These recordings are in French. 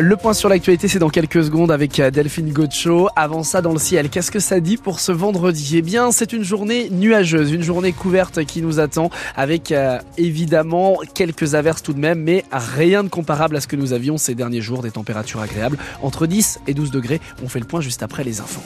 Le point sur l'actualité, c'est dans quelques secondes avec Delphine Gocho. Avant ça, dans le ciel, qu'est-ce que ça dit pour ce vendredi? Eh bien, c'est une journée nuageuse, une journée couverte qui nous attend avec euh, évidemment quelques averses tout de même, mais rien de comparable à ce que nous avions ces derniers jours, des températures agréables entre 10 et 12 degrés. On fait le point juste après les infos.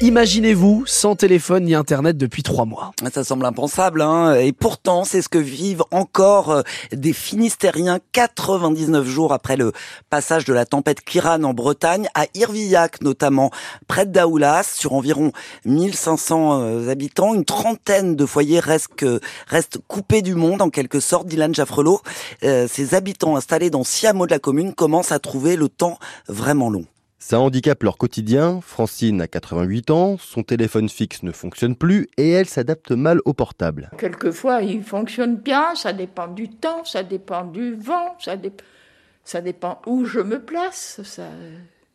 Imaginez-vous sans téléphone ni internet depuis trois mois. Ça semble impensable, hein et pourtant c'est ce que vivent encore euh, des Finistériens 99 jours après le passage de la tempête Kiran en Bretagne, à Irvillac notamment, près Daoulas, sur environ 1500 euh, habitants. Une trentaine de foyers restent, restent coupés du monde en quelque sorte. Dylan Jaffrelot, euh, ces habitants installés dans six hameaux de la commune commencent à trouver le temps vraiment long. Ça handicape leur quotidien. Francine a 88 ans, son téléphone fixe ne fonctionne plus et elle s'adapte mal au portable. Quelquefois, il fonctionne bien, ça dépend du temps, ça dépend du vent, ça, dépend où je me place.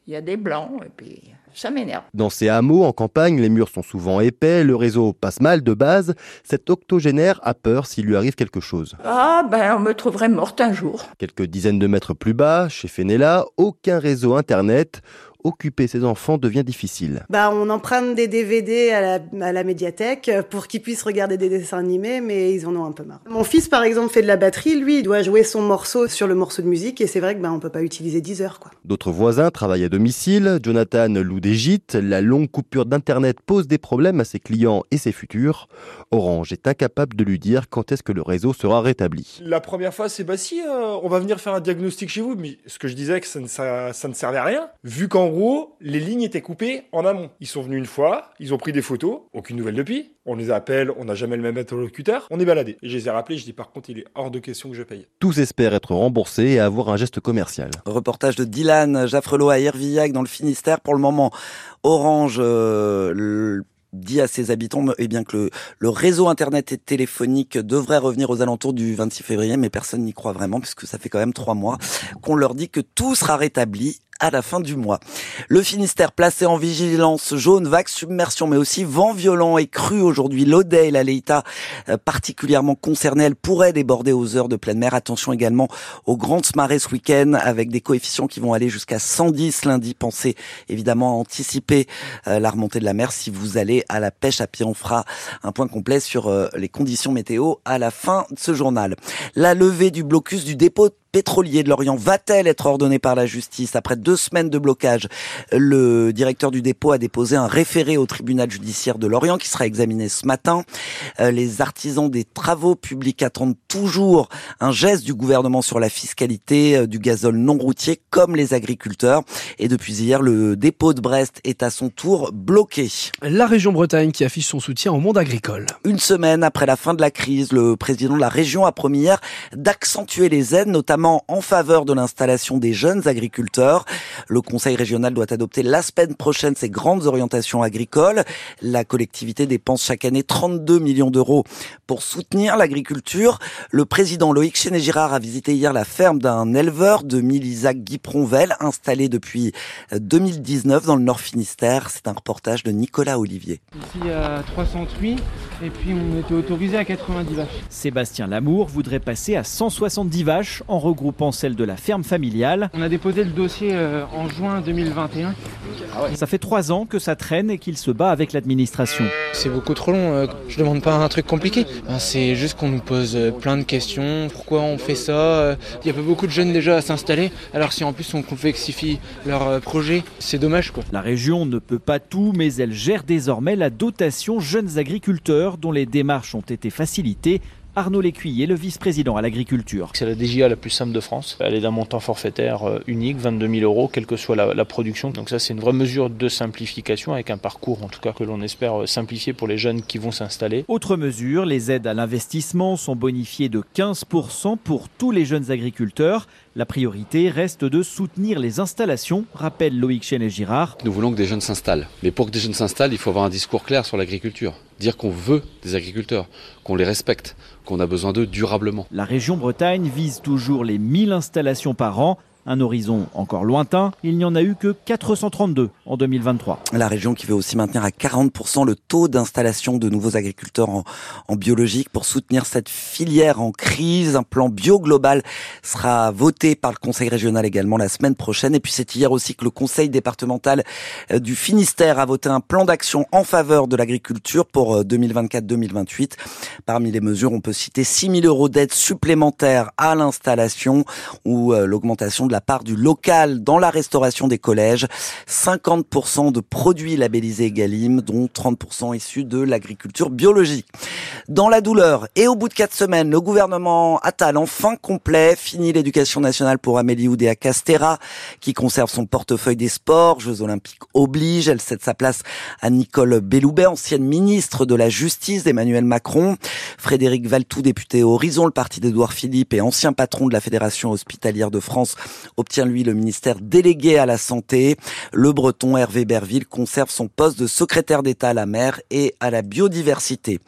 Il y a des blancs et puis ça m'énerve. Dans ces hameaux en campagne, les murs sont souvent épais, le réseau passe mal de base. Cet octogénaire a peur s'il lui arrive quelque chose. Ah ben on me trouverait morte un jour. Quelques dizaines de mètres plus bas, chez Fenella, aucun réseau internet occuper ses enfants devient difficile. Bah, on emprunte des DVD à la, à la médiathèque pour qu'ils puissent regarder des dessins animés, mais ils en ont un peu marre. Mon fils, par exemple, fait de la batterie. Lui, il doit jouer son morceau sur le morceau de musique, et c'est vrai que bah, on peut pas utiliser 10 heures. quoi. D'autres voisins travaillent à domicile. Jonathan loue des gîtes. La longue coupure d'Internet pose des problèmes à ses clients et ses futurs. Orange est incapable de lui dire quand est-ce que le réseau sera rétabli. La première fois, c'est bah si, euh, on va venir faire un diagnostic chez vous, mais ce que je disais que ça ne, ça, ça ne servait à rien, vu qu'en gros, les lignes étaient coupées en amont. Ils sont venus une fois, ils ont pris des photos, aucune nouvelle depuis. On les appelle, on n'a jamais le même interlocuteur, on est baladé. Et je les ai rappelés, je dis par contre, il est hors de question que je paye. Tous espèrent être remboursés et avoir un geste commercial. Reportage de Dylan Jaffrelot à Hervillac dans le Finistère. Pour le moment, Orange euh, dit à ses habitants eh bien que le, le, réseau internet et téléphonique devrait revenir aux alentours du 26 février, mais personne n'y croit vraiment puisque ça fait quand même trois mois qu'on leur dit que tout sera rétabli à la fin du mois. Le Finistère placé en vigilance jaune, vague, submersion, mais aussi vent violent et cru aujourd'hui. L'Odé et la Leïta euh, particulièrement concernées, elles pourraient déborder aux heures de pleine mer. Attention également aux grandes marées ce week-end avec des coefficients qui vont aller jusqu'à 110 lundi. Pensez évidemment à anticiper euh, la remontée de la mer si vous allez à la pêche à pied. On fera un point complet sur euh, les conditions météo à la fin de ce journal. La levée du blocus du dépôt pétrolier de Lorient va-t-elle être ordonnée par la justice Après deux semaines de blocage, le directeur du dépôt a déposé un référé au tribunal judiciaire de Lorient qui sera examiné ce matin. Euh, les artisans des travaux publics attendent toujours un geste du gouvernement sur la fiscalité euh, du gazole non routier comme les agriculteurs. Et depuis hier, le dépôt de Brest est à son tour bloqué. La région Bretagne qui affiche son soutien au monde agricole. Une semaine après la fin de la crise, le président de la région a promis hier d'accentuer les aides, notamment en faveur de l'installation des jeunes agriculteurs. Le Conseil régional doit adopter la semaine prochaine ses grandes orientations agricoles. La collectivité dépense chaque année 32 millions d'euros pour soutenir l'agriculture. Le président Loïc Chenet-Girard a visité hier la ferme d'un éleveur de Milisac Guipronvel, installé depuis 2019 dans le Nord Finistère. C'est un reportage de Nicolas Olivier. Ici à 308 et puis on était autorisé à 90 vaches. Sébastien Lamour voudrait passer à 170 vaches en regroupant celles de la ferme familiale. On a déposé le dossier euh, en juin 2021. Ça fait trois ans que ça traîne et qu'il se bat avec l'administration. C'est beaucoup trop long. euh, Je demande pas un truc compliqué. Ben, C'est juste qu'on nous pose euh, plein de questions. Pourquoi on fait ça Il y a pas beaucoup de jeunes déjà à s'installer. Alors si en plus on complexifie leur projet, c'est dommage quoi. La région ne peut pas tout, mais elle gère désormais la dotation jeunes agriculteurs dont les démarches ont été facilitées. Arnaud Lécuyer, le vice-président à l'agriculture. C'est la DGA la plus simple de France. Elle est d'un montant forfaitaire euh, unique, 22 000 euros, quelle que soit la, la production. Donc ça, c'est une vraie mesure de simplification avec un parcours, en tout cas, que l'on espère euh, simplifier pour les jeunes qui vont s'installer. Autre mesure, les aides à l'investissement sont bonifiées de 15% pour tous les jeunes agriculteurs. La priorité reste de soutenir les installations, rappelle Loïc Chenet-Girard. Nous voulons que des jeunes s'installent. Mais pour que des jeunes s'installent, il faut avoir un discours clair sur l'agriculture. Dire qu'on veut des agriculteurs, qu'on les respecte, qu'on a besoin d'eux durablement. La région Bretagne vise toujours les 1000 installations par an. Un horizon encore lointain, il n'y en a eu que 432 en 2023. La région qui veut aussi maintenir à 40% le taux d'installation de nouveaux agriculteurs en, biologique pour soutenir cette filière en crise. Un plan bio global sera voté par le Conseil régional également la semaine prochaine. Et puis c'est hier aussi que le Conseil départemental euh, du Finistère a voté un plan d'action en faveur de l'agriculture pour 2024-2028. Euh, Parmi les mesures, on peut citer 6 000 euros d'aide supplémentaire à l'installation ou euh, l'augmentation de la part du local dans la restauration des collèges. 50% de produits labellisés Egalim, dont 30% issus de l'agriculture biologique. Dans la douleur et au bout de quatre semaines, le gouvernement Attal enfin complet, fini l'éducation nationale pour Amélie Oudéa Castera, qui conserve son portefeuille des sports, Jeux Olympiques oblige, elle cède sa place à Nicole Belloubet, ancienne ministre de la Justice d'Emmanuel Macron. Frédéric Valtou, député Horizon, le parti d'Edouard Philippe et ancien patron de la Fédération hospitalière de France, obtient lui le ministère délégué à la santé. Le breton Hervé Berville conserve son poste de secrétaire d'État à la mer et à la biodiversité.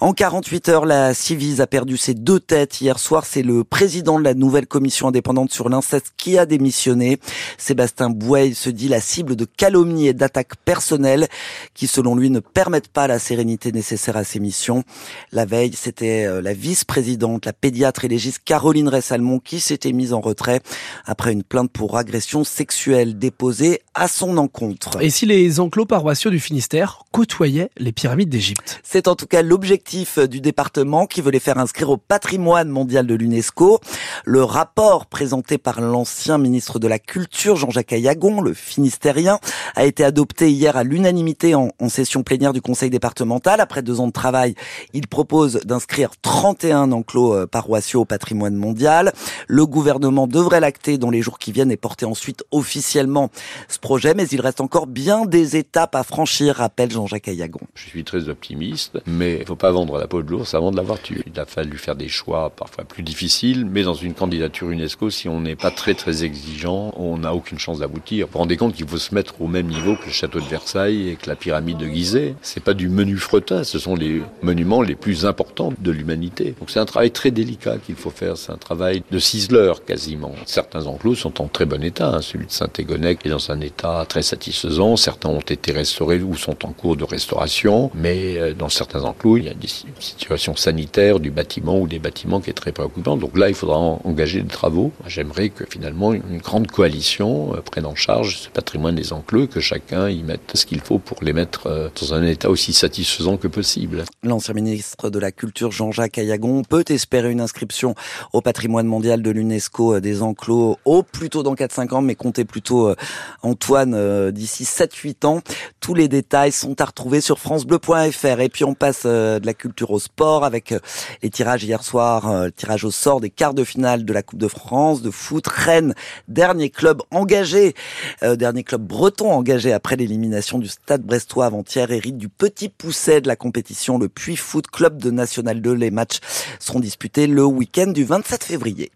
En 48 heures, la Civise a perdu ses deux têtes. Hier soir, c'est le président de la nouvelle commission indépendante sur l'inceste qui a démissionné. Sébastien Bouey se dit la cible de calomnies et d'attaques personnelles qui, selon lui, ne permettent pas la sérénité nécessaire à ses missions. La veille, c'était euh, la vice-présidente, la pédiatre et légiste Caroline Ressalmon qui s'était mise en retrait après une plainte pour agression sexuelle déposée à son encontre. Et si les enclos paroissiaux du Finistère côtoyaient les pyramides d'Égypte C'est en tout cas l'objectif du département qui veut les faire inscrire au patrimoine mondial de l'UNESCO. Le rapport présenté par l'ancien ministre de la Culture, Jean-Jacques Ayagon, le Finistérien, a été adopté hier à l'unanimité en, en, session plénière du conseil départemental. Après deux ans de travail, il propose d'inscrire 31 enclos euh, paroissiaux au patrimoine mondial. Le gouvernement devrait l'acter dans les jours qui viennent et porter ensuite officiellement ce projet, mais il reste encore bien des étapes à franchir, rappelle Jean-Jacques Ayagon. Je suis très optimiste, mais il faut pas vendre la peau de l'ours avant de l'avoir tué. Il a fallu faire des choix parfois plus difficiles, mais dans une candidature UNESCO, si on n'est pas très très exigeant, on n'a aucune chance d'aboutir. Vous vous rendez compte qu'il faut se mettre au même niveau que le château de Versailles et que la pyramide de Gizeh. C'est pas du menu fretin, ce sont les monuments les plus importants de l'humanité. Donc c'est un travail très délicat qu'il faut faire, c'est un travail de ciseleur quasiment. Certains enclos sont en très bon état, hein. celui de Saint-Égonec est dans un état très satisfaisant, certains ont été restaurés ou sont en cours de restauration, mais euh, dans certains enclos, il y a des situation sanitaire du bâtiment ou des bâtiments qui est très préoccupante. Donc là, il faudra engager des travaux. J'aimerais que finalement une grande coalition euh, prenne en charge ce patrimoine des enclos, que chacun y mette ce qu'il faut pour les mettre euh, dans un état aussi satisfaisant que possible. L'ancien ministre de la Culture, Jean-Jacques Ayagon, peut espérer une inscription au patrimoine mondial de l'UNESCO des enclos au plutôt dans 4-5 ans, mais comptez plutôt Antoine d'ici 7-8 ans. Tous les détails sont à retrouver sur francebleu.fr. Et puis on passe de la culture au sport avec euh, les tirages hier soir, euh, le tirage au sort des quarts de finale de la Coupe de France de foot. Rennes, dernier club engagé, euh, dernier club breton engagé après l'élimination du Stade Brestois avant-hier, hérite du petit pousset de la compétition, le Puy Foot Club de National 2. Les matchs seront disputés le week-end du 27 février.